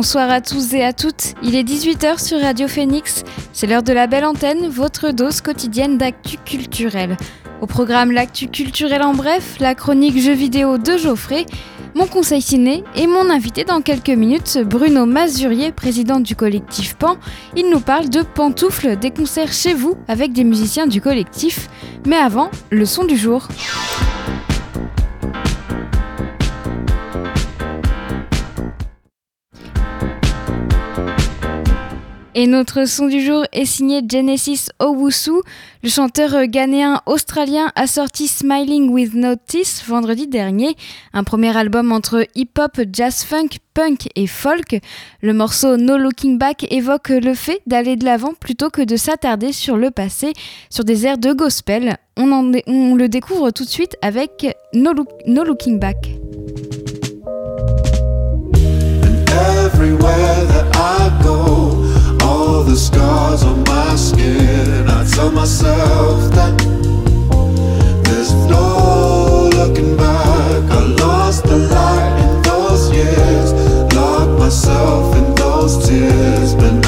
Bonsoir à tous et à toutes, il est 18h sur Radio Phoenix, c'est l'heure de la belle antenne, votre dose quotidienne d'actu culturel. Au programme L'actu culturel en bref, la chronique jeux vidéo de Geoffrey, mon conseil ciné et mon invité dans quelques minutes, Bruno Mazurier, président du collectif Pan. Il nous parle de pantoufles, des concerts chez vous avec des musiciens du collectif. Mais avant, le son du jour. Et notre son du jour est signé Genesis Owusu. Le chanteur ghanéen australien a sorti Smiling with Notice vendredi dernier, un premier album entre hip-hop, jazz-funk, punk et folk. Le morceau No Looking Back évoque le fait d'aller de l'avant plutôt que de s'attarder sur le passé, sur des airs de gospel. On, le découvre tout de suite avec no Looking Back. All the scars on my skin. I tell myself that there's no looking back. I lost the light in those years, locked myself in those tears, but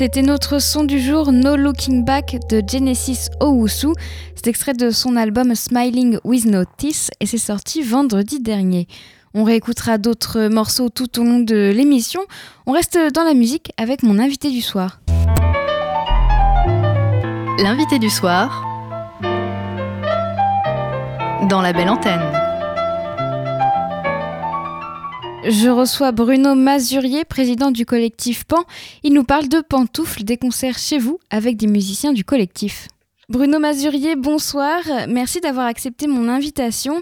C'était notre son du jour No Looking Back de Genesis Owusu. C'est extrait de son album Smiling with Notice et c'est sorti vendredi dernier. On réécoutera d'autres morceaux tout au long de l'émission. On reste dans la musique avec mon invité du soir. L'invité du soir dans la belle antenne. Je reçois Bruno Mazurier, président du collectif Pan. Il nous parle de pantoufles, des concerts chez vous avec des musiciens du collectif. Bruno Mazurier, bonsoir. Merci d'avoir accepté mon invitation.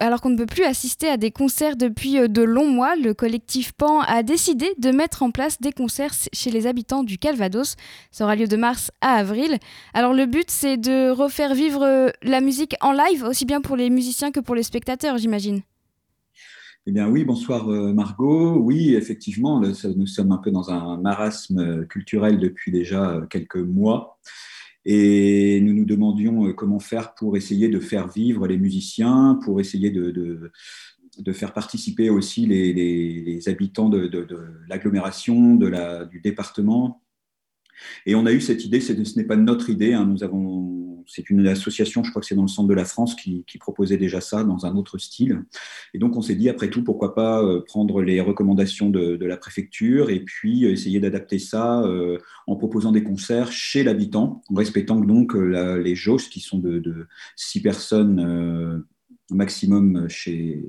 Alors qu'on ne peut plus assister à des concerts depuis euh, de longs mois, le collectif Pan a décidé de mettre en place des concerts chez les habitants du Calvados. Ça aura lieu de mars à avril. Alors le but, c'est de refaire vivre euh, la musique en live, aussi bien pour les musiciens que pour les spectateurs, j'imagine. Eh bien oui, bonsoir euh, Margot. Oui, effectivement, nous sommes un peu dans un marasme culturel depuis déjà euh, quelques mois. Et nous nous demandions euh, comment faire pour essayer de faire vivre les musiciens, pour essayer de, de, faire participer aussi les, habitants de, de l'agglomération, du département et on a eu cette idée, ce n'est pas notre idée, hein. nous avons, c'est une association, je crois que c'est dans le centre de la France, qui, proposait déjà ça dans un autre style. Et donc on s'est dit, après tout, pourquoi pas euh, prendre les recommandations de, la préfecture et puis euh, essayer d'adapter ça euh, en proposant des concerts chez l'habitant, en respectant donc les jauges qui sont de, de six personnes maximum chez,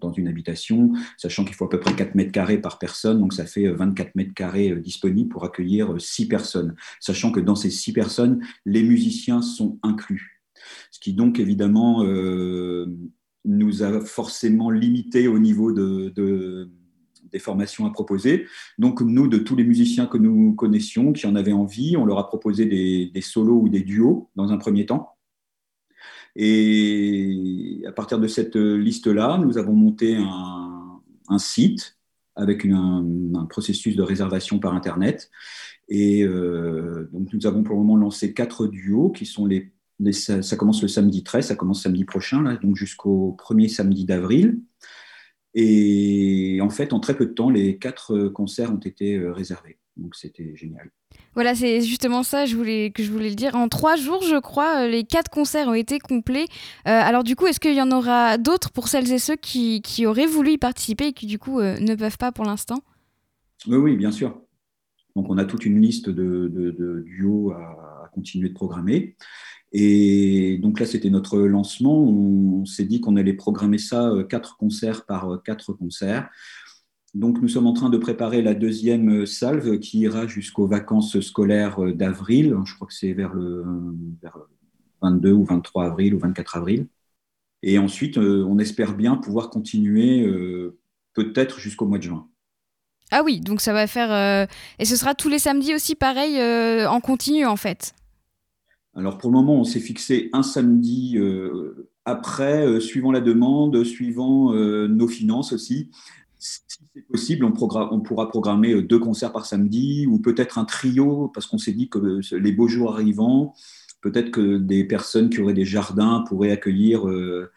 dans, une habitation, sachant qu'il faut à peu près 4 mètres carrés par personne, donc ça fait 24 mètres carrés euh, disponibles pour accueillir 6 euh, personnes, sachant que dans ces 6 personnes, les musiciens sont inclus. Ce qui donc évidemment euh, nous a forcément limité au niveau de, des formations à proposer. Donc nous, de tous les musiciens que nous connaissions, qui en avaient envie, on leur a proposé des solos ou des duos dans un premier temps. Et à partir de cette liste-là, nous avons monté un, site avec un, processus de réservation par Internet. Et euh, donc nous avons pour le moment lancé quatre duos qui sont les, ça, commence le samedi 13, ça commence samedi prochain, là, donc jusqu'au premier samedi d'avril. Et en fait, en très peu de temps, les quatre concerts ont été euh, réservés. Donc c'était génial. Voilà, c'est justement ça je voulais, que je voulais le dire. En trois jours, je crois, euh, les quatre concerts ont été complets. Euh, alors du coup, est-ce qu'il y en aura d'autres pour celles et ceux qui, qui, auraient voulu y participer et qui du coup euh, ne peuvent pas pour l'instant? Oui, oui, bien sûr. Donc on a toute une liste de, de, duos à, à, continuer de programmer. Et donc là, c'était notre lancement. On, s'est dit qu'on allait programmer ça, quatre concerts par quatre concerts. Donc, nous sommes en train de préparer la deuxième salve qui ira jusqu'aux vacances scolaires d'avril. Je crois que c'est vers le 22 ou 23 avril ou 24 avril. Et ensuite, euh, on espère bien pouvoir continuer euh, peut-être jusqu'au mois de juin. Ah oui, donc ça va faire... Euh, et ce sera tous les samedis aussi pareil, en continu en fait? Alors pour le moment, on s'est fixé un samedi après, suivant la demande, suivant nos finances aussi si c'est possible, on, pourra programmer euh, deux concerts par samedi ou peut-être un trio parce qu'on s'est dit que euh, les beaux jours arrivant, peut-être que des personnes qui auraient des jardins pourraient accueillir euh,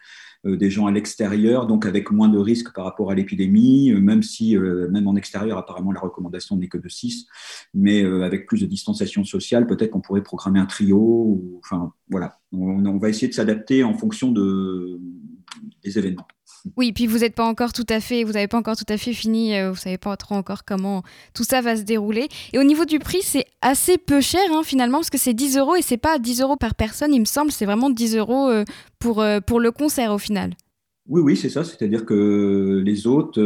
des gens à l'extérieur, donc avec moins de risques par rapport à l'épidémie, même si, même en extérieur, apparemment, la recommandation n'est que de 6, mais avec plus de distanciation sociale, peut-être qu'on pourrait programmer un trio. Enfin, voilà. On va essayer de s'adapter en fonction de, des événements. Oui, puis vous n'êtes pas encore tout à fait, vous n'avez pas encore tout à fait fini, euh, vous savez pas trop encore comment tout ça va se dérouler. Et au niveau du prix, c'est assez peu cher hein, finalement, parce que c'est 10 euros et c'est pas 10 euros par personne, il me semble, c'est vraiment 10 euros euh, pour, euh, pour le concert au final. Oui, oui, c'est ça. C'est-à-dire que les hôtes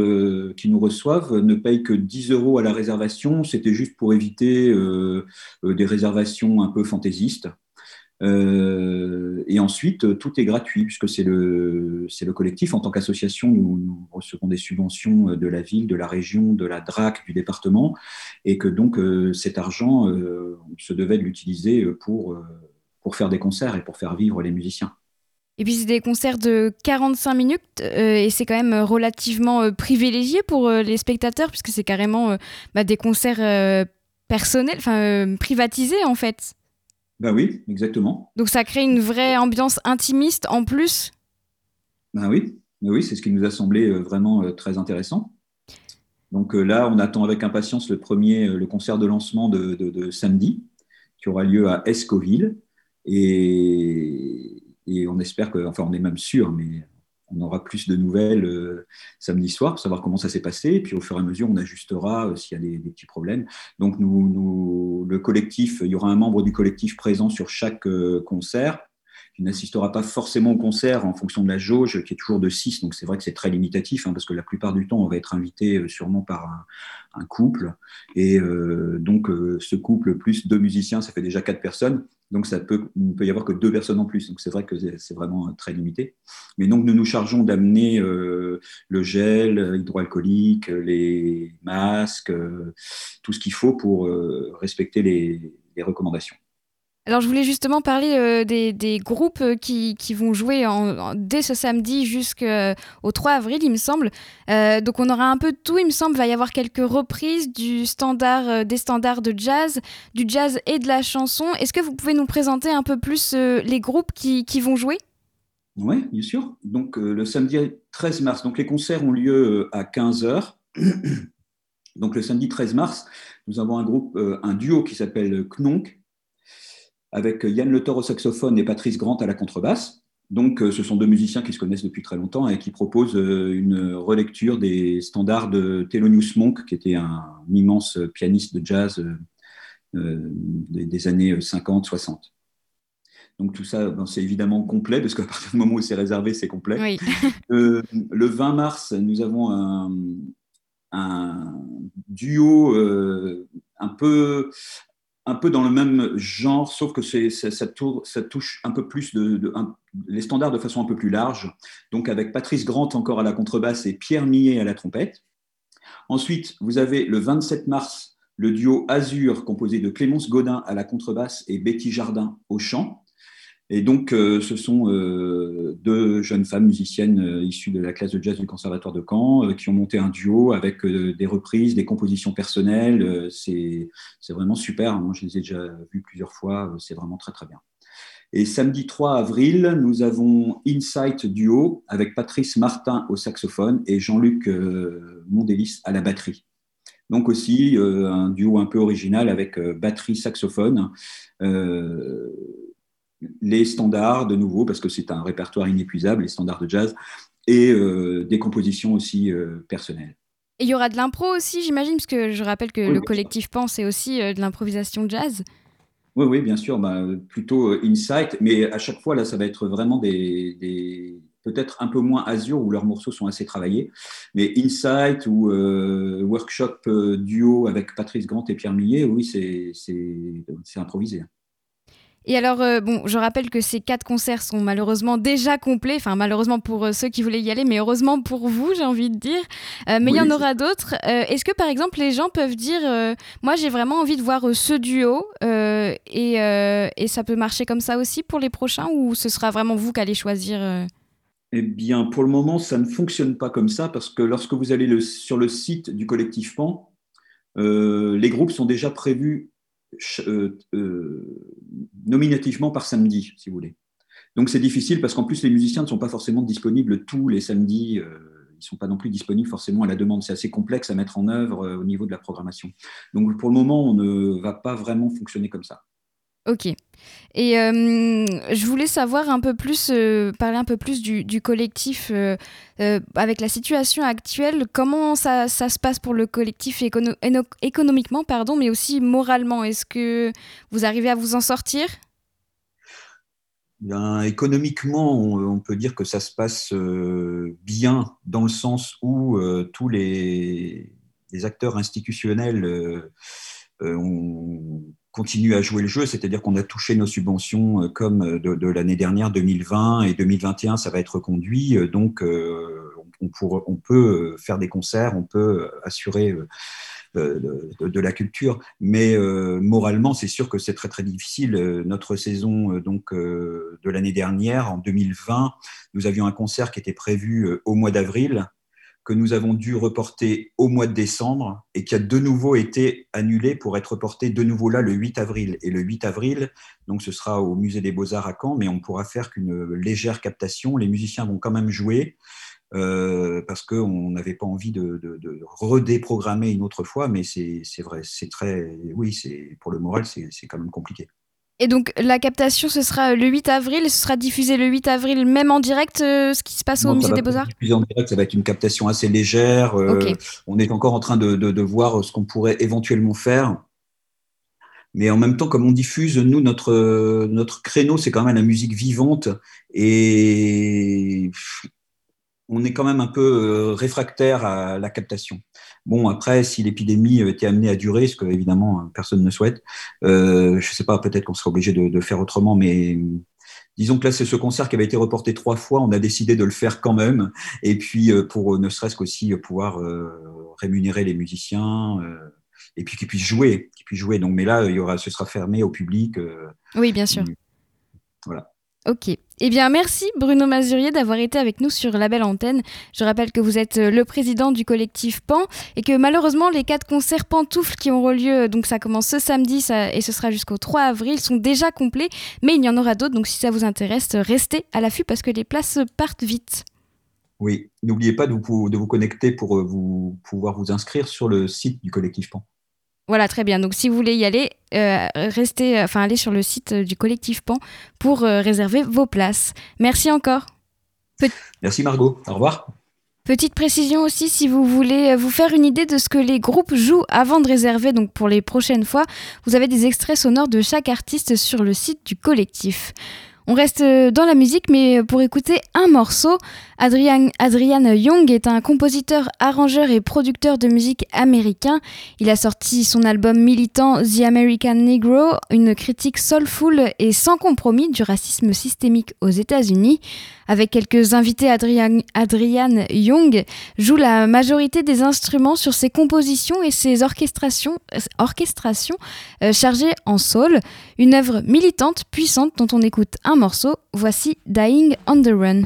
qui nous reçoivent ne payent que 10 euros à la réservation. C'était juste pour éviter des réservations un peu fantaisistes. Euh, et ensuite, tout est gratuit puisque c'est le, le collectif. En tant qu'association, nous, recevons des subventions de la ville, de la région, de la DRAC, du département, et que donc euh, cet argent, euh, on se devait de l'utiliser pour, pour faire des concerts et pour faire vivre les musiciens. Et puis c'est des concerts de 45 minutes et c'est quand même relativement privilégié pour les spectateurs puisque c'est carrément bah, des concerts personnels, enfin privatisés en fait. Ben oui, exactement. Donc ça crée une vraie ambiance intimiste en plus? Ben oui, ben oui c'est ce qui nous a semblé euh, vraiment euh, très intéressant. Donc là, on attend avec impatience le premier, le concert de lancement de, samedi, qui aura lieu à Escoville. Et, et, on espère que, enfin, on est même sûr, mais on aura plus de nouvelles euh, samedi soir pour savoir comment ça s'est passé. Et puis au fur et à mesure, on ajustera euh, s'il y a des, petits problèmes. Donc nous, le collectif, il y aura un membre du collectif présent sur chaque euh, concert qui n'assistera pas forcément au concert en fonction de la jauge, qui est toujours de 6. Donc c'est vrai que c'est très limitatif, hein, parce que la plupart du temps, on va être invité sûrement par un, couple. Et donc ce couple plus deux musiciens, ça fait déjà quatre personnes. Donc, ça peut, il ne peut y avoir que deux personnes en plus. Donc, c'est vrai que c'est vraiment très limité. Mais donc, nous nous chargeons d'amener euh, le gel hydroalcoolique, les masques, euh, tout ce qu'il faut pour euh, respecter les recommandations. Alors je voulais justement parler euh, des, groupes euh, qui, vont jouer dès ce samedi jusqu'au 3 avril, il me semble. Euh, donc on aura un peu tout, il me semble. Il va y avoir quelques reprises du standard, des standards de jazz, du jazz et de la chanson. Est-ce que vous pouvez nous présenter un peu plus les groupes qui, vont jouer? Oui, bien sûr. Donc le samedi 13 mars, donc les concerts ont lieu à 15h. donc le samedi 13 mars, nous avons un groupe, un duo qui s'appelle Knonk avec Yann Le au saxophone et Patrice Grant à la contrebasse. Donc, euh, ce sont deux musiciens qui se connaissent depuis très longtemps et qui proposent euh, une relecture des standards de Thelonious Monk, qui était un immense pianiste de jazz euh, des années 50-60. Donc tout ça, ben, c'est évidemment complet, parce qu'à partir du moment où c'est réservé, c'est complet. le 20 mars, nous avons un, duo un peu un peu dans le même genre, sauf que c'est, ça, ça, touche un peu plus les standards de façon un peu plus large. Donc avec Patrice Grant encore à la contrebasse et Pierre Millet à la trompette. Ensuite, vous avez le 27 mars le duo Azur composé de Clémence Godin à la contrebasse et Betty Jardin au chant. Et donc, euh, ce sont euh, deux jeunes femmes musiciennes euh, issues de la classe de jazz du Conservatoire de Caen qui ont monté un duo avec des reprises, des compositions personnelles. c'est vraiment super. Moi, je les ai déjà vues plusieurs fois. C'est vraiment très, très bien. Et samedi 3 avril, nous avons Insight Duo avec Patrice Martin au saxophone et Jean-Luc Mondélis à la batterie. Donc aussi un duo un peu original avec batterie saxophone les standards de nouveau, parce que c'est un répertoire inépuisable, les standards de jazz, et euh, des compositions aussi euh, personnelles. Et il y aura de l'impro aussi, j'imagine, parce que je rappelle que le collectif Pan, c'est aussi euh, de l'improvisation jazz. Oui, oui, bien sûr, bah, plutôt Insight, mais à chaque fois, là, ça va être vraiment des, peut-être un peu moins Azure, où leurs morceaux sont assez travaillés, mais Insight ou Workshop Duo avec Patrice Grant et Pierre Millet, oui, c'est improvisé. Et alors, euh, bon, je rappelle que ces quatre concerts sont malheureusement déjà complets, enfin malheureusement pour euh, ceux qui voulaient y aller, mais heureusement pour vous, j'ai envie de dire. Euh, mais il y en aura d'autres. Est-ce que par exemple les gens peuvent dire, moi j'ai vraiment envie de voir ce duo et, et, ça peut marcher comme ça aussi pour les prochains ou ce sera vraiment vous qui allez choisir eh bien, pour le moment, ça ne fonctionne pas comme ça parce que lorsque vous allez le, sur le site du collectif PAN, les groupes sont déjà prévus euh, nominativement par samedi, si vous voulez. Donc c'est difficile parce qu'en plus les musiciens ne sont pas forcément disponibles tous les samedis. Euh, ils ne sont pas non plus disponibles forcément à la demande. C'est assez complexe à mettre en œuvre au niveau de la programmation. Donc pour le moment, on ne va pas vraiment fonctionner comme ça. Ok. Et euh, je voulais savoir un peu plus, euh, parler un peu plus du, collectif euh, avec la situation actuelle. Comment ça, se passe pour le collectif économiquement, pardon, mais aussi moralement Est-ce que vous arrivez à vous en sortir? Économiquement, on, peut dire que ça se passe bien dans le sens où tous les, acteurs institutionnels ont continue à jouer le jeu, c'est-à-dire qu'on a touché nos subventions euh, comme euh, de, l'année dernière, 2020 et 2021, ça va être reconduit. Euh, donc, on, on, peut faire des concerts, on peut assurer de, la culture, mais moralement, c'est sûr que c'est très très difficile. Notre saison donc de l'année dernière, en 2020, nous avions un concert qui était prévu au mois d'avril que nous avons dû reporter au mois de décembre et qui a de nouveau été annulé pour être reporté de nouveau là le 8 avril. Et le 8 avril, donc ce sera au Musée des Beaux-Arts à Caen, mais on pourra faire qu'une légère captation. Les musiciens vont quand même jouer. euh, parce qu'on n'avait pas envie de, redéprogrammer une autre fois, mais c'est vrai, c'est très, oui, c'est pour le moral, c'est quand même compliqué. Et donc la captation, ce sera le 8 avril, ce sera diffusé le 8 avril, même en direct, euh, ce qui se passe au Musée des Beaux-Arts en direct, ça va être une captation assez légère. Euh, on est encore en train de, de voir ce qu'on pourrait éventuellement faire. Mais en même temps, comme on diffuse, nous, notre, notre créneau, c'est quand même la musique vivante. Et on est quand même un peu euh, réfractaire à la captation. Bon, après, si l'épidémie était amenée à durer, ce que évidemment personne ne souhaite, euh, je ne sais pas, peut-être qu'on serait obligé de, faire autrement, mais disons que là, c'est ce concert qui avait été reporté trois fois, on a décidé de le faire quand même, et puis euh, pour ne serait-ce qu'aussi pouvoir rémunérer les musiciens, et puis qu'ils puissent jouer, qu'ils puissent jouer. Donc, mais là, il y aura, ce sera fermé au public. oui, bien sûr. Voilà. Ok. Eh bien, merci Bruno Mazurier d'avoir été avec nous sur la belle antenne. Je rappelle que vous êtes euh, le président du collectif PAN et que malheureusement, les quatre concerts pantoufles qui auront lieu, donc ça commence ce samedi et ce sera jusqu'au 3 avril, sont déjà complets, mais il y en aura d'autres. Donc si ça vous intéresse, restez à l'affût parce que les places partent vite. Oui, n'oubliez pas de vous, de vous connecter pour euh, vous, pouvoir vous inscrire sur le site du collectif PAN. Voilà, très bien. Donc, si vous voulez y aller, euh, restez, enfin, allez sur le site du collectif PAN pour euh, réserver vos places. Merci encore. Merci Margot. Au revoir. Petite précision aussi, si vous voulez euh, vous faire une idée de ce que les groupes jouent avant de réserver, donc pour les prochaines fois, vous avez des extraits sonores de chaque artiste sur le site du collectif. On reste dans la musique, mais pour écouter un morceau, Adrian, Adrian Young est un compositeur, arrangeur et producteur de musique américain. Il a sorti son album militant The American Negro, une critique soulful et sans compromis du racisme systémique aux États-Unis. Avec quelques invités, Adrian, Adrian Young joue la majorité des instruments sur ses compositions et ses orchestrations, euh, chargées en soul. Une œuvre militante, puissante dont on écoute un morceau. Voici Dying on the Run.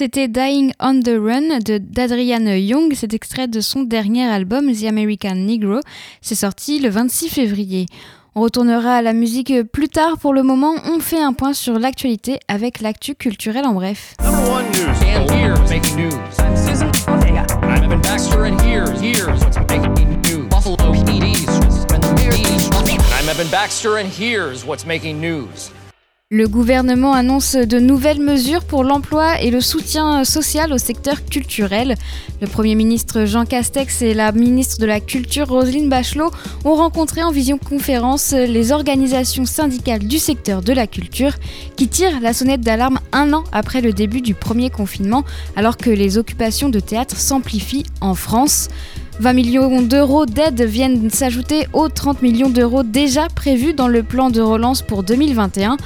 c'était Dying on the Run d'Adrian Young. C'est extrait de son dernier album, The American Negro. C'est sorti le 26 février. On retournera à la musique plus tard. Pour le moment, on fait un point sur l'actualité avec l'actu culturel en bref. I'm Evan Baxter and here's what's making news? Le gouvernement annonce de nouvelles mesures pour l'emploi et le soutien social au secteur culturel. Le Premier ministre Jean Castex et la ministre de la Culture Roselyne Bachelot ont rencontré en visioconférence les organisations syndicales du secteur de la culture qui tirent la sonnette d'alarme un an après le début du premier confinement alors que les occupations de théâtre s'amplifient en France. 20 millions d'euros d'aide viennent s'ajouter aux 30 millions d'euros déjà prévus dans le plan de relance pour 2021.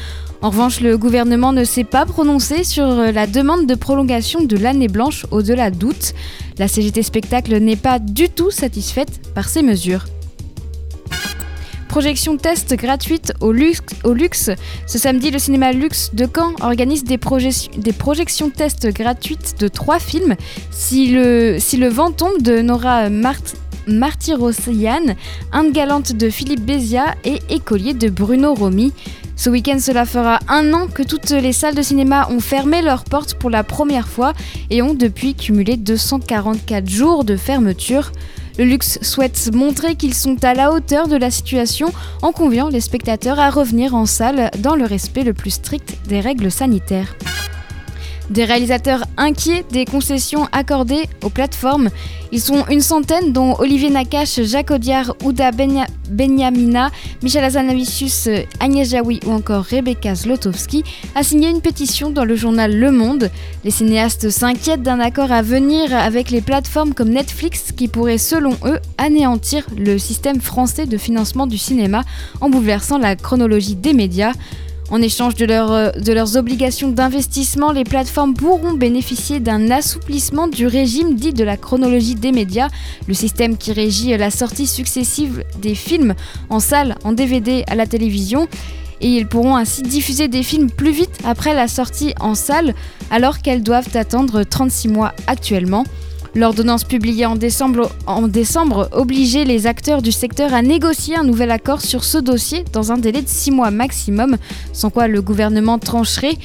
En revanche, le gouvernement ne s'est pas prononcé sur la demande de prolongation de l'année blanche au-delà d'août. La CGT Spectacle n'est pas du tout satisfaite par ces mesures. Projection test gratuite au luxe. Ce samedi, le cinéma Luxe de Caen organise des, projections test gratuites de trois films. Si le, si le vent tombe de Nora Mart Martyrossian, Inde galante de Philippe Bézia et Écolier de Bruno Romy. Ce week-end, cela fera un an que toutes les salles de cinéma ont fermé leurs portes pour la première fois et ont depuis cumulé 244 jours de fermeture. Le luxe souhaite montrer qu'ils sont à la hauteur de la situation en conviant les spectateurs à revenir en salle dans le respect le plus strict des règles sanitaires. Des réalisateurs inquiets des concessions accordées aux plateformes. Ils sont une centaine, dont Olivier Nakache, Jacques Audiard, Ouda Benyamina, Michel Azanavicius, Agnès Jaoui ou encore Rebecca Zlotowski, a signé une pétition dans le journal Le Monde. Les cinéastes s'inquiètent d'un accord à venir avec les plateformes comme Netflix qui pourrait, selon eux, anéantir le système français de financement du cinéma en bouleversant la chronologie des médias. En échange de, euh, de leurs obligations d'investissement, les plateformes pourront bénéficier d'un assouplissement du régime dit de la chronologie des médias, le système qui régit la sortie successive des films en salle, en DVD, à la télévision. Et ils pourront ainsi diffuser des films plus vite après la sortie en salle, alors qu'elles doivent attendre 36 mois actuellement. L'ordonnance publiée en décembre, obligeait les acteurs du secteur à négocier un nouvel accord sur ce dossier dans un délai de 6 mois maximum, sans quoi le gouvernement trancherait.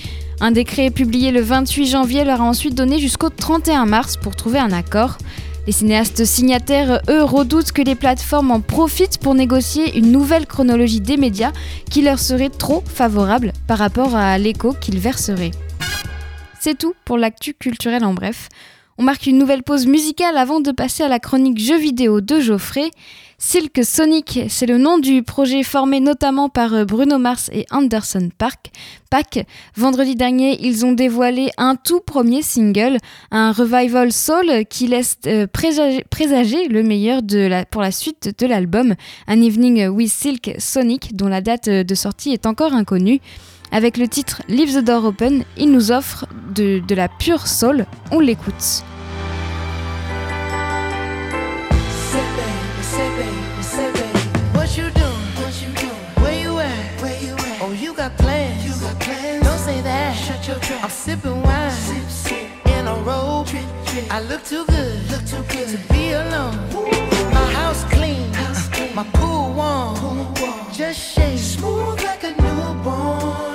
Un décret publié le 28 janvier leur a ensuite donné jusqu'au 31 mars pour trouver un accord. Les cinéastes signataires, eux, redoutent que les plateformes en profitent pour négocier une nouvelle chronologie des médias qui leur serait trop favorable par rapport à l'écho qu'ils verseraient. C'est tout pour l'actu culturel en bref. On marque une nouvelle pause musicale avant de passer à la chronique jeux vidéo de Geoffrey. Silk Sonic, c'est le nom du projet formé notamment par euh, Bruno Mars et Anderson Park. Pack. Vendredi dernier, ils ont dévoilé un tout premier single, un revival soul qui laisse euh, présager, le meilleur pour la suite de l'album, An Evening with Silk Sonic, dont la date de sortie est encore inconnue. Avec le titre Leave the Door Open, il nous offre de, de la pure soul. On l'écoute. I'm sipping wine sip, sip. in a robe. Trip, trip. I look too good, look too good to be alone. My house clean, house clean. my pool warm. pool warm. Just shake smooth like a newborn.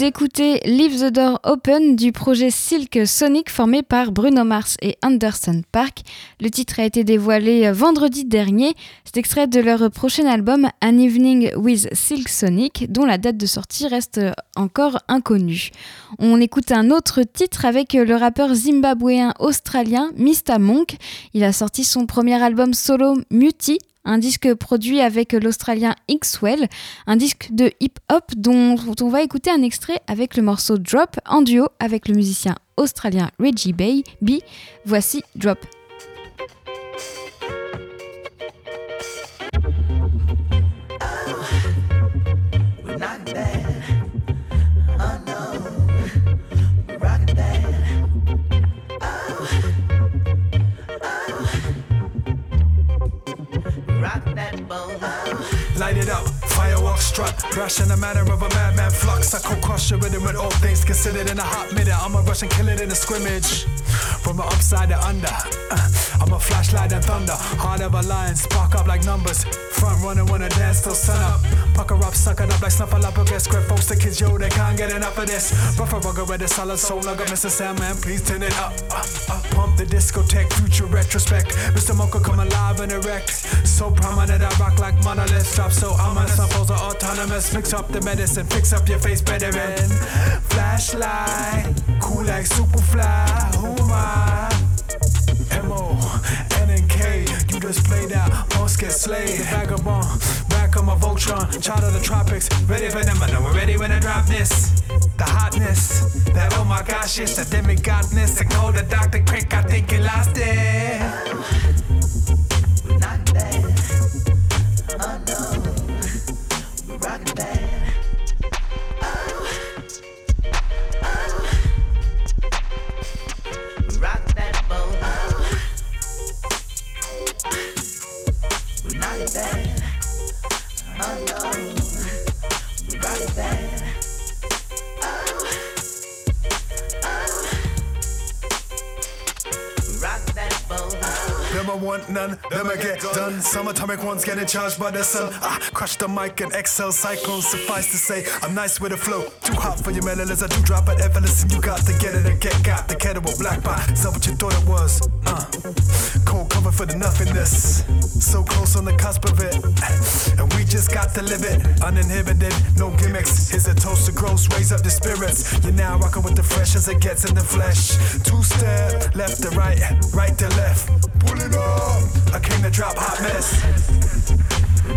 D'écouter Leave the Door Open du projet Silk Sonic formé par Bruno Mars et Anderson Park. Le titre a été dévoilé vendredi dernier. C'est extrait de leur prochain album An Evening with Silk Sonic dont la date de sortie reste encore inconnue. On écoute un autre titre avec le rappeur zimbabwéen australien Mista Monk. Il a sorti son premier album solo Muti un disque produit avec l'Australien Xwell, un disque de hip-hop dont on va écouter un extrait avec le morceau Drop en duo avec le musicien australien Reggie Bay. B. Voici Drop. Light it up, strut. Rush in the manner of a madman flux. I could crush your rhythm with all things considered in a hot minute. I'ma rush and kill it in a scrimmage. From the upside to under. Uh, I'm a flashlight and thunder. Heart of a lion, spark up like numbers. Front runner wanna dance till sun up. Pucker up, suck it up like snuffle up against script. Folks, the kids, yo, they can't get enough of this. Rougher, rugger, red, solid soul. I got Mr. Sandman, please turn it up. Uh, uh, pump the discotheque, future retrospect. Mr. Mocha come alive and erect. So prominent, I rock like monolith. Drop so ominous, are autonomous. Mix up the medicine, fix up your face better than flashlight. Cool like Superfly. Who am I? M.O. N and K. You just played out. Most get slayed. Vagabond. Back on my Voltron. Child of the tropics. Ready for them. I know we're ready when I drop this. The hotness. That oh my gosh, it's a demigodness. Call the doctor quick. I think you lost it. Want none, them I get done. Some atomic ones getting charged by the sun. Ah, crush the mic and excel cyclones. Suffice to say, I'm nice with the flow. Too hot for your melodies, I do drop it. Ever listen, you got to get it and get got the kettle with black bar. Is that what you thought it was? Uh, cold cover for the nothingness. So close on the cusp of it. And we just got to live it. Uninhibited, no gimmicks. Here's a toast to gross, raise up the spirits. You're now rocking with the fresh as it gets in the flesh. Two step, left to right, right to left. Pull it up. I came to drop hot mess.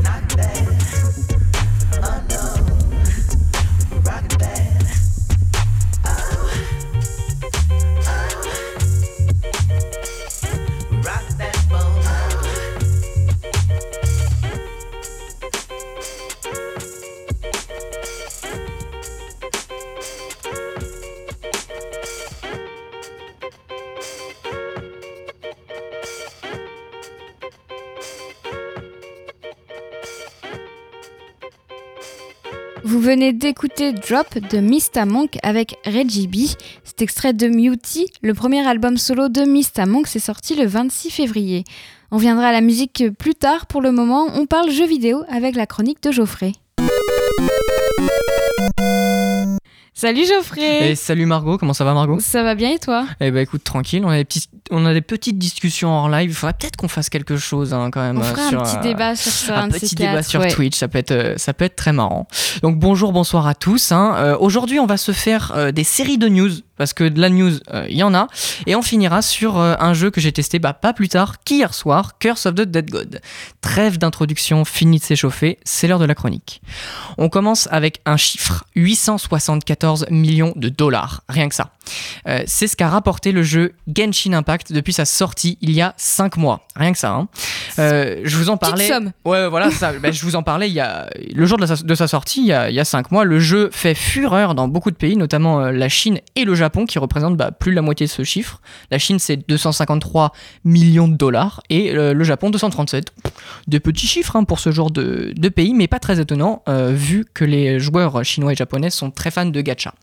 Not bad. Venez d'écouter Drop de Mista Monk avec Reggie B. C'est extrait de Muty, le premier album solo de Mista Monk, c'est sorti le 26 février. On viendra à la musique plus tard, pour le moment, on parle jeux vidéo avec la chronique de Geoffrey. Salut Geoffrey Et salut Margot, comment ça va Margot? Ça va bien et toi? Eh ben écoute, tranquille, on a des, petits- on a des petites discussions hors live. Il faudrait peut-être qu'on fasse quelque chose hein, quand même. On fera sur, un petit euh, débat sur ça, un petit débat sur ouais. Twitch, ça peut être, euh, ça peut être très marrant. Donc bonjour, bonsoir à tous. hein. Euh, Aujourd'hui, on va se faire euh, des séries de news parce que de la news, euh, il y en a, et on finira sur euh, un jeu que j'ai testé bah, pas plus tard qu'hier soir, Curse of the Dead God. Trêve d'introduction, fini de s'échauffer, c'est l'heure de la chronique. On commence avec un chiffre 874 millions de dollars, rien que ça. Euh, c'est ce qu'a rapporté le jeu Genshin Impact depuis sa sortie il y a 5 mois, rien que ça. hein. Je vous en parlais. somme. Ouais, voilà, ça. Ben, je vous en parlais il y a le jour de, sa, de sa sortie, il y, a, il y a cinq mois. Le jeu fait fureur dans beaucoup de pays, notamment la Chine et le Japon, qui représentent bah, plus de la moitié de ce chiffre. La Chine, c'est 253 millions de dollars et euh, le Japon, 237. Des petits chiffres hein, pour ce genre de, de pays, mais pas très étonnant, euh, vu que les joueurs chinois et japonais sont très fans de gacha.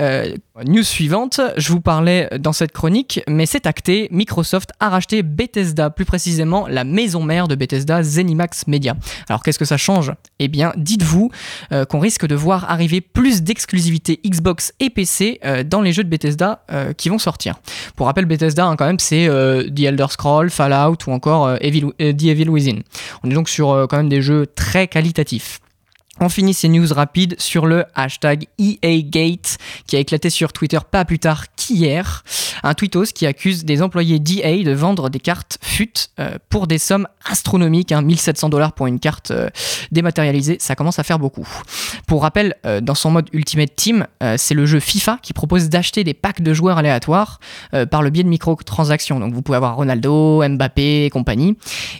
Euh, news suivante, je vous parlais dans cette chronique, mais c'est acté, Microsoft a racheté Bethesda, plus précisément la maison mère de Bethesda, Zenimax Media. Alors qu'est-ce que ça change? Eh bien, dites-vous euh, qu'on risque de voir arriver plus d'exclusivité Xbox et PC euh, dans les jeux de Bethesda qui vont sortir. Pour rappel, Bethesda, hein, quand même, c'est The Elder Scrolls, Fallout ou encore The Evil Within. On est donc sur quand même des jeux très qualitatifs. On finit ces news rapides sur le hashtag EAGate qui a éclaté sur Twitter pas plus tard qu'hier. Un tweetos qui accuse des employés d'EA de vendre des cartes FUT euh, pour des sommes astronomiques. hein, 1700 dollars pour une carte euh, dématérialisée, ça commence à faire beaucoup. Pour rappel, euh, dans son mode Ultimate Team, c'est le jeu FIFA qui propose d'acheter des packs de joueurs aléatoires par le biais de microtransactions. Donc vous pouvez avoir Ronaldo, Mbappé et compagnie.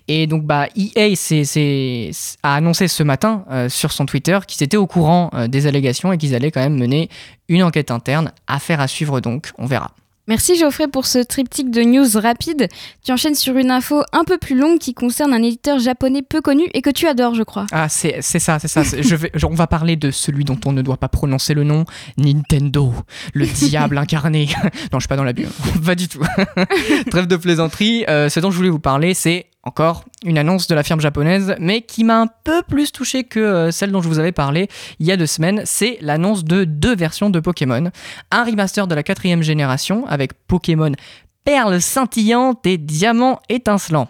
Et donc bah, EA a annoncé ce matin sur son Twitter qu'ils étaient au courant euh, des allégations et qu'ils allaient quand même mener une enquête interne. Affaire à suivre donc, on verra. Merci Geoffrey pour ce triptyque de news rapide. Tu enchaînes sur une info un peu plus longue qui concerne un éditeur japonais peu connu et que tu adores, je crois. Ah, c'est ça, c'est ça. Je vais, on va parler de celui dont on ne doit pas prononcer le nom, Nintendo, le diable incarné. non, je suis pas dans la bulle, pas du tout. Trêve de plaisanterie. euh, ce dont je voulais vous parler, c'est encore une annonce de la firme japonaise, mais qui m'a un peu plus touché que euh, celle dont je vous avais parlé il y a deux semaines. C'est l'annonce de deux versions de Pokémon. Un remaster de la quatrième génération avec Pokémon Perles scintillantes et Diamants étincelants.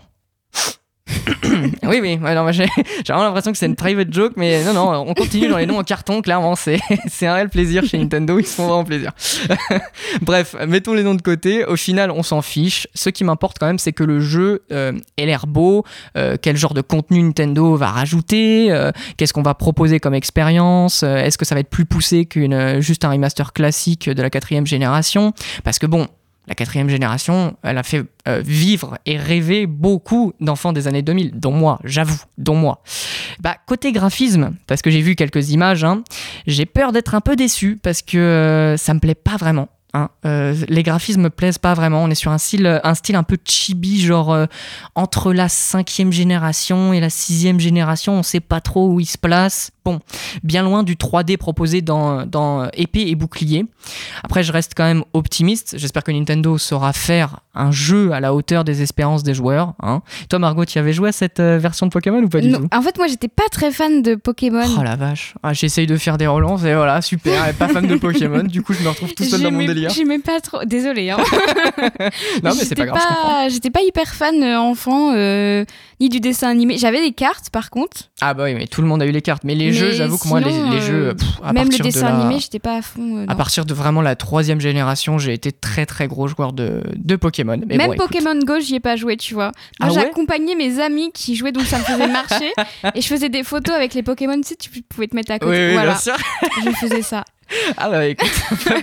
oui, oui, ouais, non, j'ai vraiment l'impression que c'est une private joke, mais non, non, on continue dans les noms en carton, clairement, c'est un réel plaisir chez Nintendo, ils se font vraiment plaisir. Bref, mettons les noms de côté, au final, on s'en fiche. Ce qui m'importe quand même, c'est que le jeu euh, ait l'air beau, euh, quel genre de contenu Nintendo va rajouter, euh, qu'est-ce qu'on va proposer comme expérience, est-ce que ça va être plus poussé qu'une juste un remaster classique de la quatrième génération, parce que bon, la quatrième génération, elle a fait euh, vivre et rêver beaucoup d'enfants des années 2000, dont moi, j'avoue, dont moi. Bah, côté graphisme, parce que j'ai vu quelques images, hein, j'ai peur d'être un peu déçu parce que euh, ça me plaît pas vraiment. Hein. Euh, les graphismes me plaisent pas vraiment. On est sur un style, un style un peu chibi, genre euh, entre la cinquième génération et la sixième génération. On sait pas trop où il se place. Bon, bien loin du 3D proposé dans épée et bouclier. Après, je reste quand même optimiste. J'espère que Nintendo saura faire un jeu à la hauteur des espérances des joueurs. hein. Toi, Margot, tu avais joué à cette euh, version de Pokémon ou pas du Non, tout? en fait, moi, j'étais pas très fan de Pokémon. Oh la vache. Ah, J'essaye de faire des relances et voilà, super. Est pas fan de Pokémon. Du coup, je me retrouve tout seul dans mon délire. J'aimais pas trop. Désolée. Hein. Non, mais c'est pas grave. J'étais pas hyper fan euh, enfant, euh, ni du dessin animé. J'avais des cartes, par contre. Ah bah oui, mais tout le monde a eu les cartes. Mais les jeux, j'avoue que moi, les, euh, jeux, pff, à Même le de dessin la- animé, j'étais pas à fond. euh, À partir de vraiment la troisième génération, j'ai été très très gros joueur de, de Pokémon. Mais Même bon. Pokémon Go, j'y ai pas joué, tu vois. Moi, Ah ouais j'accompagnais mes amis qui jouaient, donc ça me faisait marcher. et je faisais des photos avec les Pokémon, tu sais, tu pouvais te mettre à Oui, côté. oui, voilà, bien sûr. je faisais ça. Ah bah écoute,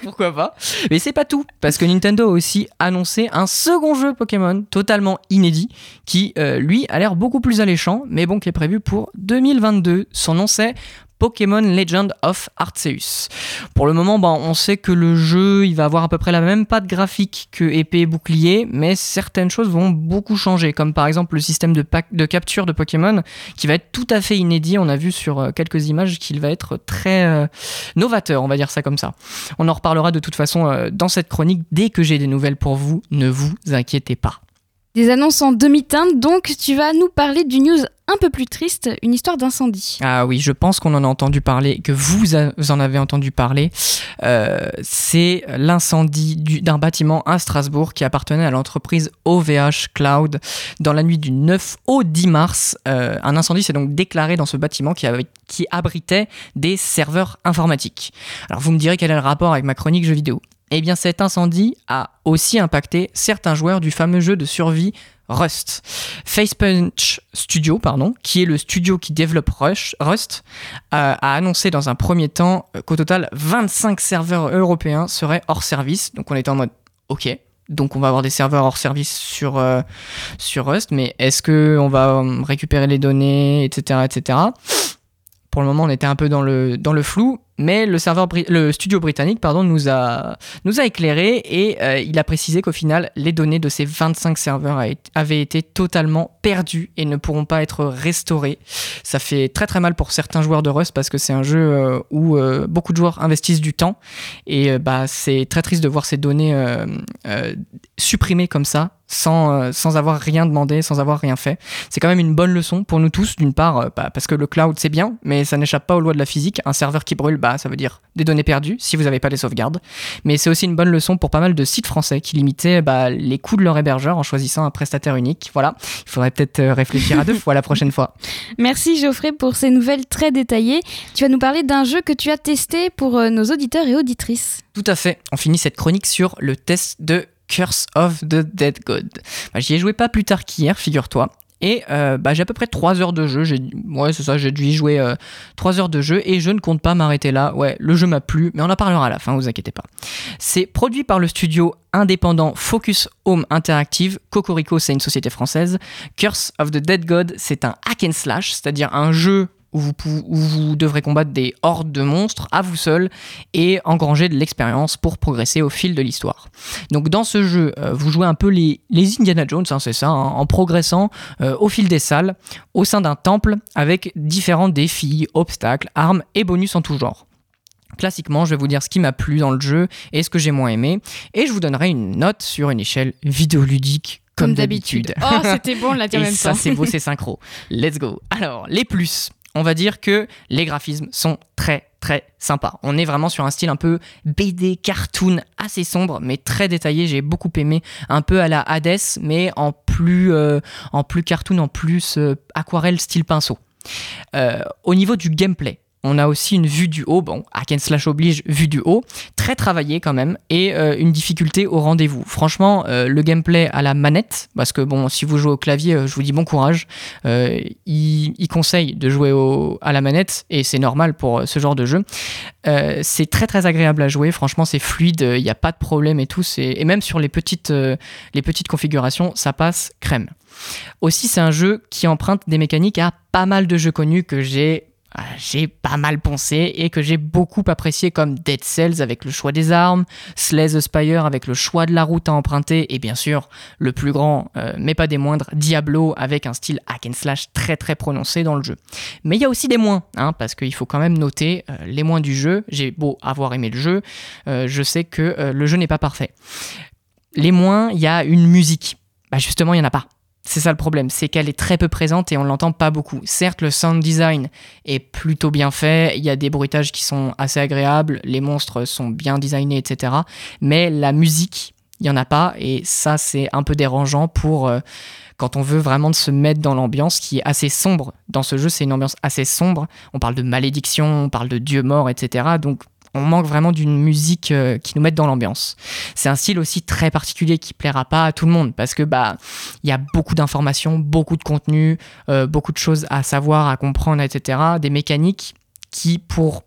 pourquoi pas. Mais c'est pas tout, parce que Nintendo a aussi annoncé un second jeu Pokémon totalement inédit, qui euh, lui a l'air beaucoup plus alléchant, mais bon, qui est prévu pour 2022. Son nom c'est Pokémon Legend of Arceus. Pour le moment, bah, on sait que le jeu, il va avoir à peu près la même patte graphique que épée et bouclier, mais certaines choses vont beaucoup changer, comme par exemple le système de, capture de Pokémon, qui va être tout à fait inédit. On a vu sur euh, quelques images qu'il va être très euh, novateur, on va dire ça comme ça. On en reparlera de toute façon euh, dans cette chronique dès que j'ai des nouvelles pour vous, ne vous inquiétez pas. Des annonces en demi-teinte, donc tu vas nous parler d'une news un peu plus triste, une histoire d'incendie. Ah oui, je pense qu'on en a entendu parler, que vous, en avez entendu parler. Euh, c'est l'incendie du- d'un bâtiment à Strasbourg qui appartenait à l'entreprise OVH Cloud dans la nuit du 9 au 10 mars. Euh, un incendie s'est donc déclaré dans ce bâtiment qui abritait des serveurs informatiques. Alors vous me direz quel est le rapport avec ma chronique jeux vidéo Eh bien cet incendie a aussi impacté certains joueurs du fameux jeu de survie Rust. Facepunch Studio, pardon, qui est le studio qui développe Rust, euh, a annoncé dans un premier temps euh, qu'au total 25 serveurs européens seraient hors service. Donc on était en mode OK. Donc on va avoir des serveurs hors service sur, euh, Rust, mais est-ce que on va récupérer les données, etc., etc. Pour le moment, on était un peu dans le flou. Mais le, serveur, le studio britannique pardon, nous, a, nous a éclairé et euh, il a précisé qu'au final, les données de ces 25 serveurs avaient été totalement perdues et ne pourront pas être restaurées. Ça fait très très mal pour certains joueurs de Rust parce que c'est un jeu euh, où euh, beaucoup de joueurs investissent du temps et bah, c'est très triste de voir ces données supprimées comme ça. Sans, sans avoir rien demandé, sans avoir rien fait. C'est quand même une bonne leçon pour nous tous, d'une part, bah, parce que le cloud c'est bien, mais ça n'échappe pas aux lois de la physique. Un serveur qui brûle, bah, ça veut dire des données perdues si vous n'avez pas les sauvegardes. Mais c'est aussi une bonne leçon pour pas mal de sites français qui limitaient bah, les coûts de leur hébergeur en choisissant un prestataire unique. Voilà, il faudrait peut-être euh, réfléchir à deux fois la prochaine fois. Merci Geoffrey pour ces nouvelles très détaillées. Tu vas nous parler d'un jeu que tu as testé pour euh, nos auditeurs et auditrices. Tout à fait. On finit cette chronique sur le test de Curse of the Dead God. Bah, J'y ai joué pas plus tard qu'hier, figure-toi. Et euh, bah, j'ai à peu près 3 heures de jeu. Ouais, c'est ça, j'ai dû y jouer 3 heures de jeu et je ne compte pas m'arrêter là. Ouais, le jeu m'a plu, mais on en parlera à la fin, vous inquiétez pas. C'est produit par le studio indépendant Focus Home Interactive. Cocorico, c'est une société française. Curse of the Dead God, c'est un hack and slash, c'est-à-dire un jeu où vous, pou- où vous devrez combattre des hordes de monstres à vous seul et engranger de l'expérience pour progresser au fil de l'histoire. Donc dans ce jeu, euh, vous jouez un peu les, les Indiana Jones, hein, c'est ça, hein, en progressant euh, au fil des salles, au sein d'un temple, avec différents défis, obstacles, armes et bonus en tout genre. Classiquement, je vais vous dire ce qui m'a plu dans le jeu et ce que j'ai moins aimé, et je vous donnerai une note sur une échelle vidéoludique comme, d'habitude. Oh, c'était bon, on l'a dit en Et même ça, c'est beau, c'est synchro. Let's go. Alors, les plus. On va dire que les graphismes sont très très sympas. On est vraiment sur un style un peu BD, cartoon, assez sombre, mais très détaillé. J'ai beaucoup aimé, un peu à la Hades, mais en plus, euh, en plus cartoon, en plus euh, aquarelle style pinceau. Euh, au niveau du gameplay, on a aussi une vue du haut, bon, hack slash oblige, vue du haut, très travaillée quand même, et euh, une difficulté au rendez-vous. Franchement, euh, le gameplay à la manette, parce que bon, si vous jouez au clavier, euh, je vous dis bon courage. Il, il conseille de jouer à la manette, et c'est normal pour ce genre de jeu. C'est très très agréable à jouer, franchement c'est fluide, il n'y a pas de problème et tout, et même sur les petites, les petites configurations, ça passe crème. Aussi, c'est un jeu qui emprunte des mécaniques à pas mal de jeux connus que j'ai j'ai pas mal poncé et que j'ai beaucoup apprécié comme Dead Cells avec le choix des armes, Slay the Spire avec le choix de la route à emprunter et bien sûr le plus grand euh, mais pas des moindres Diablo avec un style hack and slash très très prononcé dans le jeu. Mais il y a aussi des moins hein, parce qu'il faut quand même noter euh, les moins du jeu. J'ai beau avoir aimé le jeu, euh, je sais que le jeu n'est pas parfait. Les moins, il y a une musique. Bah justement, il n'y en a pas. C'est ça le problème, c'est qu'elle est très peu présente et on l'entend pas beaucoup. Certes, le sound design est plutôt bien fait, il y a des bruitages qui sont assez agréables, les monstres sont bien designés, etc. Mais la musique, il y en a pas et ça c'est un peu dérangeant pour euh, quand on veut vraiment se mettre dans l'ambiance qui est assez sombre. Dans ce jeu, c'est une ambiance assez sombre. On parle de malédiction, on parle de dieu mort, etc. Donc on manque vraiment d'une musique euh, qui nous mette dans l'ambiance. C'est un style aussi très particulier qui plaira pas à tout le monde parce que bah il y a beaucoup d'informations, beaucoup de contenu, euh, beaucoup de choses à savoir, à comprendre, etc. Des mécaniques qui pour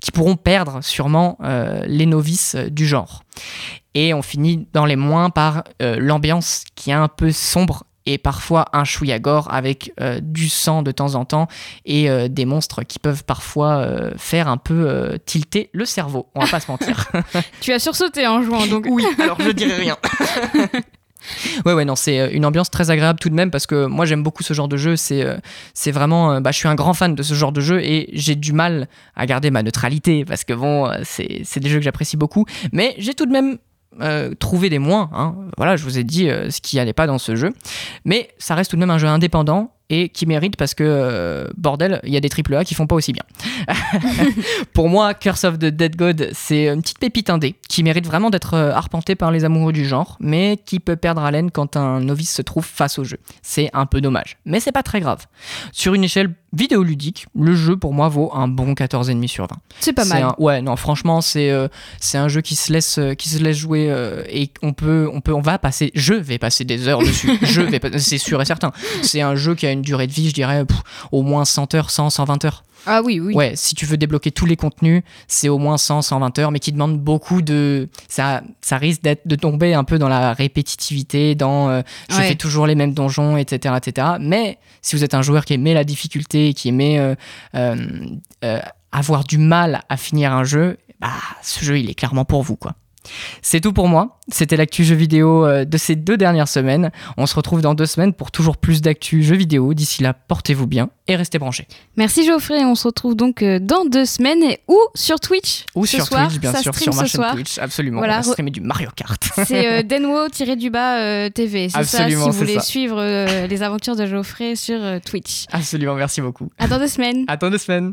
qui pourront perdre sûrement euh, les novices du genre. Et on finit dans les moins par l'ambiance qui est un peu sombre et parfois un chouïa gore avec euh, du sang de temps en temps et euh, des monstres qui peuvent parfois euh, faire un peu tilter le cerveau. On va pas se mentir. Tu as sursauté en jouant, donc Oui, alors je dirais rien. Ouais, ouais, non, c'est une ambiance très agréable tout de même parce que moi j'aime beaucoup ce genre de jeu. C'est c'est vraiment. bah, je suis un grand fan de ce genre de jeu et j'ai du mal à garder ma neutralité parce que bon, c'est c'est des jeux que j'apprécie beaucoup. Mais j'ai tout de même. Euh, trouvé des moins, hein. voilà, je vous ai dit euh, ce qui allait pas dans ce jeu, mais ça reste tout de même un jeu indépendant et qui mérite parce que euh, bordel, il y a des triple A qui font pas aussi bien. Pour moi, Curse of the Dead God, c'est une petite pépite indé qui mérite vraiment d'être euh, arpenté par les amoureux du genre, mais qui peut perdre haleine quand un novice se trouve face au jeu. C'est un peu dommage, mais c'est pas très grave. Sur une échelle vidéoludique, le jeu pour moi vaut un bon 14,5 sur 20. c'est pas mal. un- ouais, non, franchement, c'est euh, c'est un jeu qui se laisse euh, qui se laisse jouer euh, et on peut on peut on va passer je vais passer des heures dessus. je vais c'est sûr et certain. C'est un jeu qui a une durée de vie, je dirais pff, au moins 100 heures, 100 120 heures. Ah oui, oui. Ouais, si tu veux débloquer tous les contenus, c'est au moins 100 120 heures mais qui demande beaucoup de ça ça risque d'être de tomber un peu dans la répétitivité, dans euh, je Ouais. fais toujours les mêmes donjons, etc., etc. Mais si vous êtes un joueur qui aimait la difficulté, qui aimait euh, euh, euh, avoir du mal à finir un jeu, bah, ce jeu, il est clairement pour vous, quoi. C'est tout pour moi. C'était l'actu jeu vidéo euh, de ces deux dernières semaines. On se retrouve dans deux semaines pour toujours plus d'actu jeux vidéo. D'ici là, portez-vous bien et restez branchés. Merci Geoffrey, on se retrouve donc euh, dans deux semaines et ou sur Twitch. Ou ce sur soir, Twitch, bien ça sûr, sur ma chaîne soir. Twitch. Absolument. Voilà, On va re- streamer du Mario Kart. C'est euh, Denwo-du-bas euh, TV. C'est ça si vous voulez ça. suivre euh, les aventures de Geoffrey sur Twitch. Absolument, merci beaucoup. À dans deux semaines. À dans deux semaines.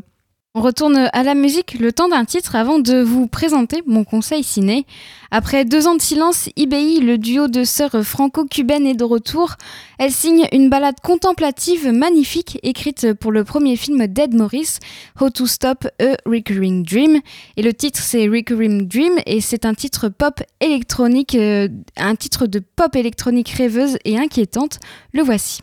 On retourne à la musique le temps d'un titre avant de vous présenter mon conseil ciné. Après deux ans de silence, IBI, le duo de sœurs franco-cubaines est de retour. Elle signe une ballade contemplative magnifique écrite pour le premier film d'Ed Morris, How to Stop a Recurring Dream. Et le titre c'est Recurring Dream et c'est un titre pop électronique, euh, un titre de pop électronique rêveuse et inquiétante. Le voici.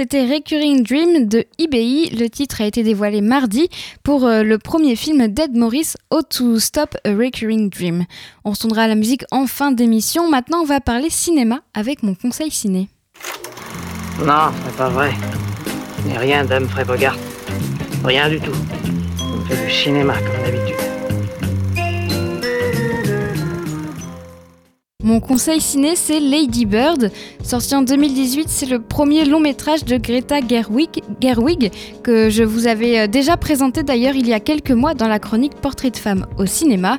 C'était Recurring Dream de IBI. Le titre a été dévoilé mardi pour euh, le premier film d'Ed Morris, How to Stop a Recurring Dream. On retournera à la musique en fin d'émission. Maintenant, on va parler cinéma avec mon conseil ciné. Non, c'est pas vrai. Rien d'Humphrey Bogart. Rien du tout. On fait du cinéma comme d'habitude. Mon conseil ciné, c'est Lady Bird. Sorti en 2018, c'est le premier long métrage de Greta Gerwig, Gerwig que je vous avais euh, déjà présenté d'ailleurs il y a quelques mois dans la chronique Portrait de femme au cinéma.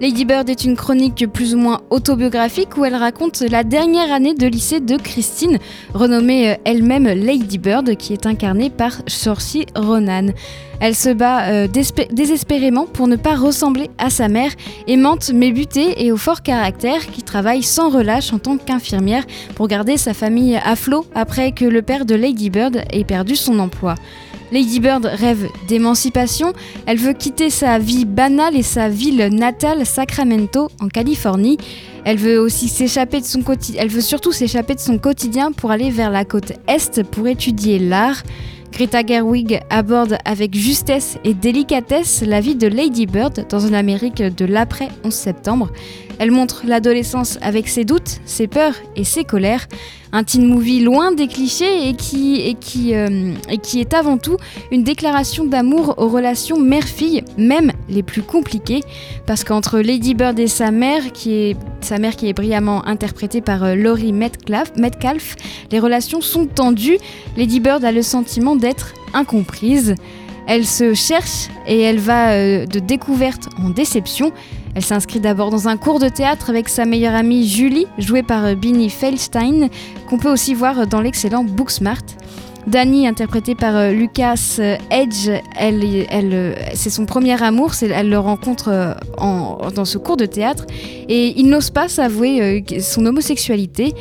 Lady Bird est une chronique plus ou moins autobiographique où elle raconte la dernière année de lycée de Christine, renommée euh, elle-même Lady Bird, qui est incarnée par Saoirse Ronan. Elle se bat euh, désespé- désespérément pour ne pas ressembler à sa mère, aimante mais butée et au fort caractère, qui travaille sans relâche en tant qu'infirmière pour garder sa famille à flot après que le père de Lady Bird ait perdu son emploi. Lady Bird rêve d'émancipation, elle veut quitter sa vie banale et sa ville natale Sacramento en Californie. Elle veut aussi s'échapper de son quotidien, elle veut surtout s'échapper de son quotidien pour aller vers la côte est pour étudier l'art. Greta Gerwig aborde avec justesse et délicatesse la vie de Lady Bird dans une Amérique de l'après 11 septembre. Elle montre l'adolescence avec ses doutes, ses peurs et ses colères. Un teen movie loin des clichés euh, et qui est avant tout une déclaration d'amour aux relations mère-fille, même les plus compliquées. Parce qu'entre Lady Bird et sa mère, qui est, sa mère qui est brillamment interprétée par euh, Laurie Metcalf, Metcalf, les relations sont tendues. Lady Bird a le sentiment d'être incomprise. Elle se cherche et elle va euh, de découverte en déception. Elle s'inscrit d'abord dans un cours de théâtre avec sa meilleure amie Julie, jouée par euh, Binnie Feldstein, qu'on peut aussi voir dans l'excellent Booksmart. Danny, interprétée par euh, Lucas euh, Edge, elle, euh, c'est son premier amour, elle le rencontre euh, en- dans ce cours de théâtre et il n'ose pas s'avouer euh, son homosexualité.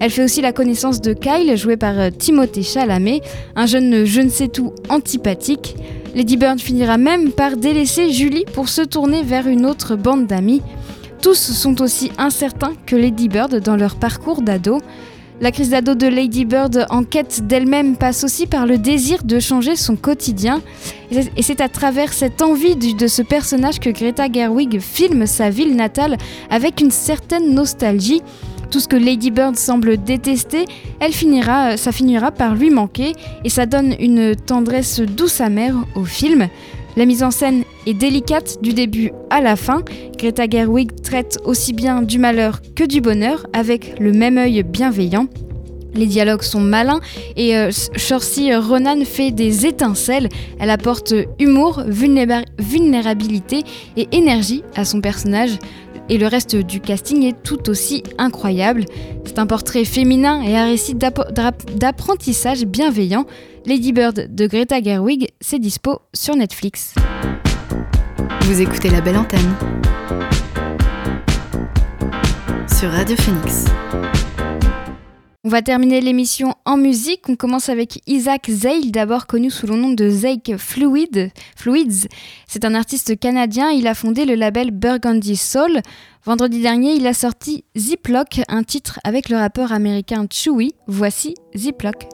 Elle fait aussi la connaissance de Kyle, joué par euh, Timothée Chalamet, un jeune je ne sais tout antipathique. Lady Bird finira même par délaisser Julie pour se tourner vers une autre bande d'amis. Tous sont aussi incertains que Lady Bird dans leur parcours d'ado. La crise d'ado de Lady Bird en quête d'elle-même passe aussi par le désir de changer son quotidien. Et c'est- à travers cette envie de ce personnage que Greta Gerwig filme sa ville natale avec une certaine nostalgie. Tout ce que Lady Bird semble détester, elle finira, euh, ça finira par lui manquer et ça donne une tendresse douce amère au film. La mise en scène est délicate du début à la fin. Greta Gerwig traite aussi bien du malheur que du bonheur avec le même œil bienveillant. Les dialogues sont malins et euh, Saoirse Ronan fait des étincelles. Elle apporte humour, vulnéra- vulnérabilité et énergie à son personnage. Et le reste du casting est tout aussi incroyable. C'est un portrait féminin et un récit d'app- d'ap- d'apprentissage bienveillant. Lady Bird de Greta Gerwig, c'est dispo sur Netflix. Vous écoutez la belle antenne sur Radio Phoenix. On va terminer l'émission en musique. On commence avec Isaac Zeil, d'abord connu sous le nom de Zake Fluid, Fluids. C'est un artiste canadien. Il a fondé le label Burgundy Soul. Vendredi dernier, il a sorti Ziploc, un titre avec le rappeur américain Chewy. Voici Ziploc.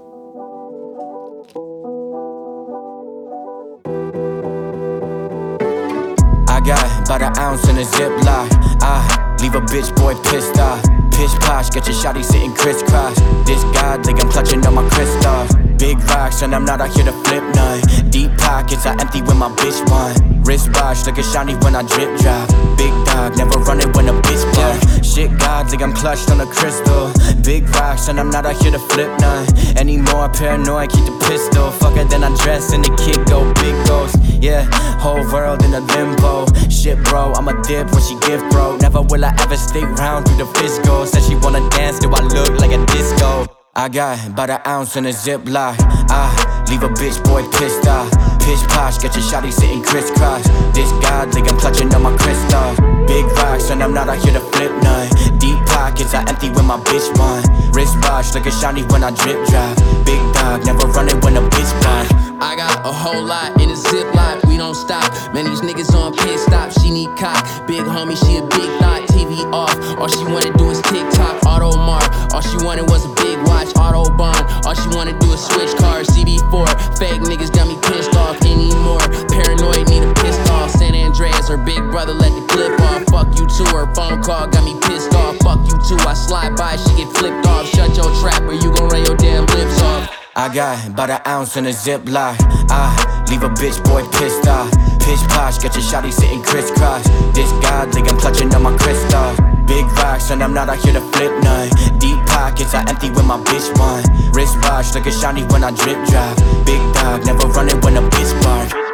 I. Pish posh, get your shotty sitting crisscross. This godly, I'm clutching on my crystals. Big rocks, and I'm not out here to flip none. Deep pockets, I empty when my bitch want. Wrist watch, look shiny when I drip drop. Big dog, never running when a bitch block. Shit godly, I'm clutched on a crystal. Big rocks, and I'm not out here to flip none. Anymore paranoid, keep the pistol. Fuck it, then I dress and the kid go big ghost. Yeah, whole world in a limbo. Shit, bro, I'm a dip when she give, bro. Never will I ever stick round through the fiscal. Said she wanna dance, do I look like a disco? I got about an ounce in a ziplock. I leave a bitch boy pissed off. Pish posh, get your shotty sitting crisscross. This godly, I'm clutching on my crystal. Big rocks, and I'm not out here to flip none. Deep pockets, I empty when my bitch want. Wrist watch, look shiny when I drip drop. Big dog, never running when a bitch blind. I got a whole lot in a ziploc, we don't stop. Man, these niggas on pit stop, she need cock. Big homie, she a big thought, TV off. All she wanna do is TikTok, auto mark. All she wanted was a big watch, auto bond. All she wanna do is switch cars, CB4. Fake niggas got me pissed off anymore. Paranoid, need a pissed off. San Andreas, her big brother let the clip off. Fuck you too, her phone call got me pissed off. fuck you too. I slide by, she get flipped off. Shut your trap or you gon' run your damn lips off. I got about an ounce in a ziplock. I leave a bitch boy pissed off. Pitch posh, got your shotty sitting crisscross. This godly, I'm clutching on my crystal. Big rocks, and I'm not out here to flip none. Deep pockets, I empty when my bitch want. Wrist watch, looking shiny when I drip drop. Big dog, never running when a bitch bark.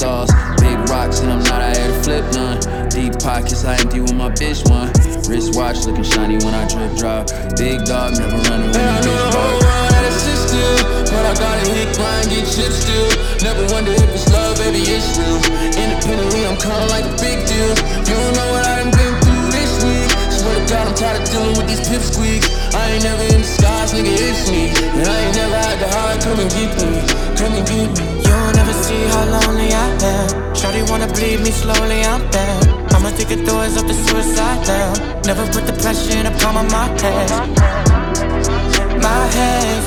Crystals. Big rocks, and I'm not out here to flip none. Deep pockets, I empty with my bitch one. Wrist watch looking shiny when I drip drop. Big dog, never running when I bitch bark. But I gotta hit grind, get chips still. Never wonder if it's love, baby, it's real. Independently, I'm kinda like a big deal. You don't know what I done been through. Swear God, I'm tired of dealing with these pip squeaks. I ain't never in disguise, nigga, it's me. And I ain't never had to hide, come and get me. Come and get me. You'll never see how lonely I am. Shawty wanna bleed me slowly, I'm down. I'ma take the doors off the suicide down. Never put the pressure in the palm of my head. My head,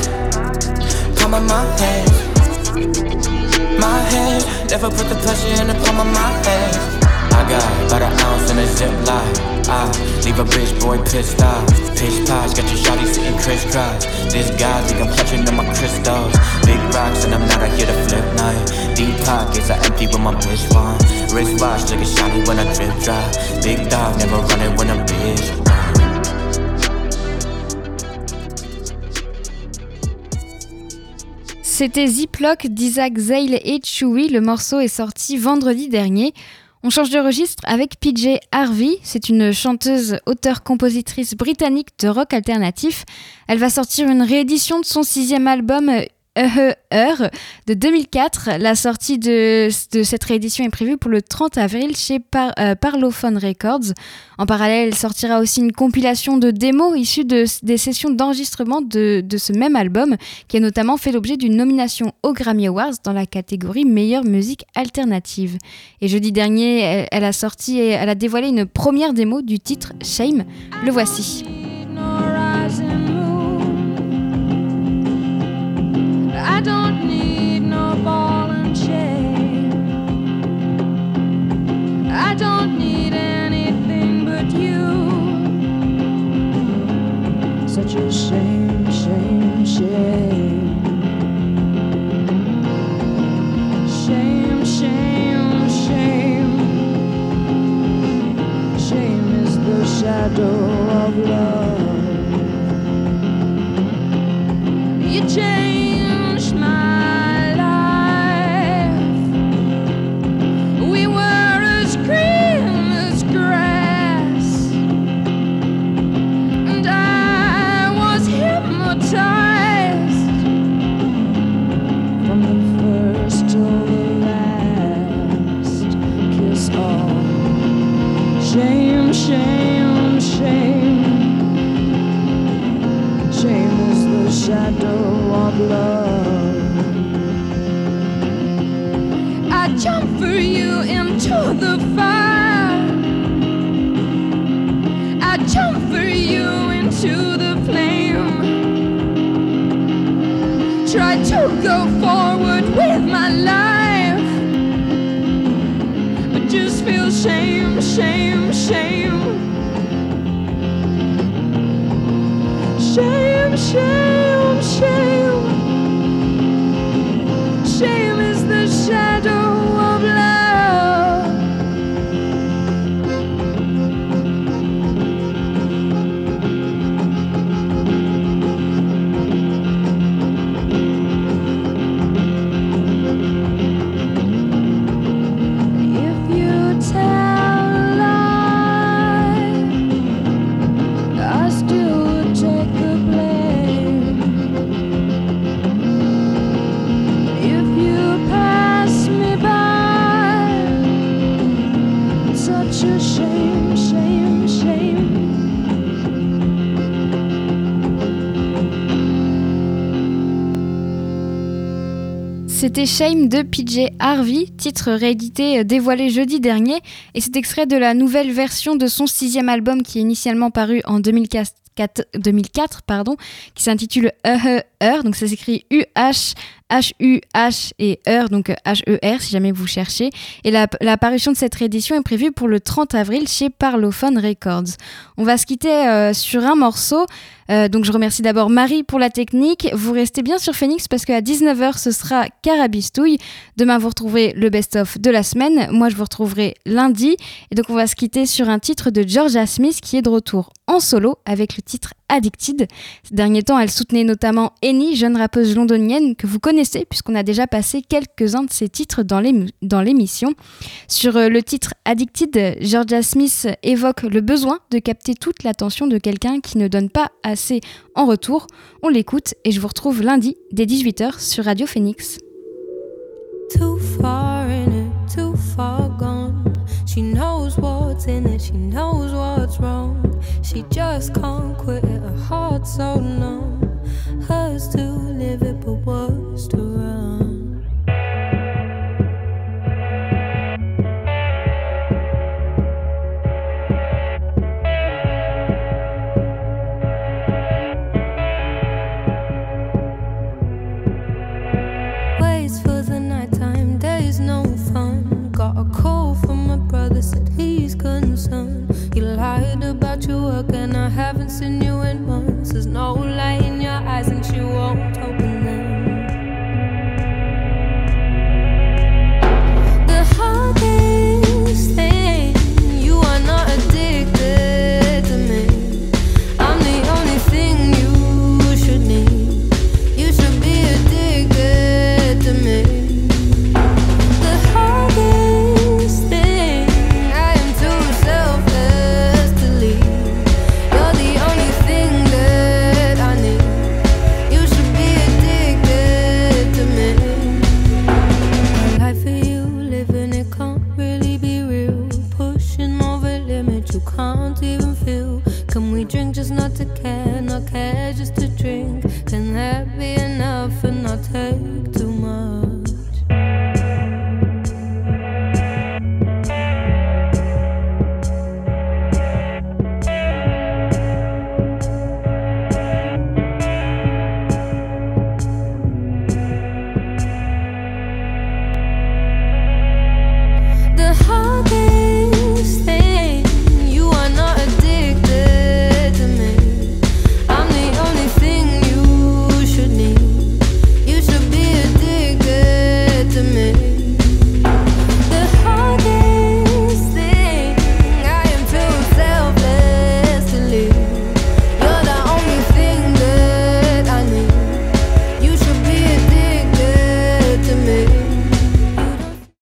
palm of my head. My head, never put the pressure in the palm of my head. I got about an ounce in a ziplock. C'était Ziploc d'Isaac Zale et Chewy. Le morceau est sorti vendredi dernier. On change de registre avec PJ Harvey. C'est une chanteuse, auteure-compositrice britannique de rock alternatif. Elle va sortir une réédition de son sixième album Heure de 2004. La sortie de, cette réédition est prévue pour le 30 avril chez euh, Parlophone Records. En parallèle, sortira aussi une compilation de démos issues de, des sessions d'enregistrement de, ce même album, qui a notamment fait l'objet d'une nomination aux Grammy Awards dans la catégorie meilleure musique alternative. Et jeudi dernier, elle, elle a sorti et elle a dévoilé une première démo du titre Shame. Le voici. C'était Shame de PJ Harvey, titre réédité euh, dévoilé jeudi dernier, et c'est extrait de la nouvelle version de son sixième album qui est initialement paru en 2004, 2004 pardon, qui s'intitule Uh Her, donc ça s'écrit U-H H-U-H et Heur, donc H-E-R si jamais vous cherchez. Et la, parution de cette réédition est prévue pour le 30 avril chez Parlophone Records. On va se quitter euh, sur un morceau. Euh, donc je remercie d'abord Marie pour la technique. Vous restez bien sur Phoenix parce qu'à 19h ce sera Carabistouille. Demain vous retrouverez le best-of de la semaine. Moi je vous retrouverai lundi. Et donc on va se quitter sur un titre de Georgia Smith qui est de retour en solo avec le titre Addicted. Ces derniers temps elle soutenait notamment Jeune rappeuse londonienne que vous connaissez puisqu'on a déjà passé quelques-uns de ses titres dans l'émission. Sur euh, le titre Addicted, Georgia Smith évoque le besoin de capter toute l'attention de quelqu'un qui ne donne pas assez en retour. On l'écoute et je vous retrouve lundi dès 18h sur Radio Phoenix. Hers to live it, but worse to run. Waits for the nighttime, days no fun. Got a call from my brother, said he's concerned. You lied about your work, and I haven't seen you in months. There's no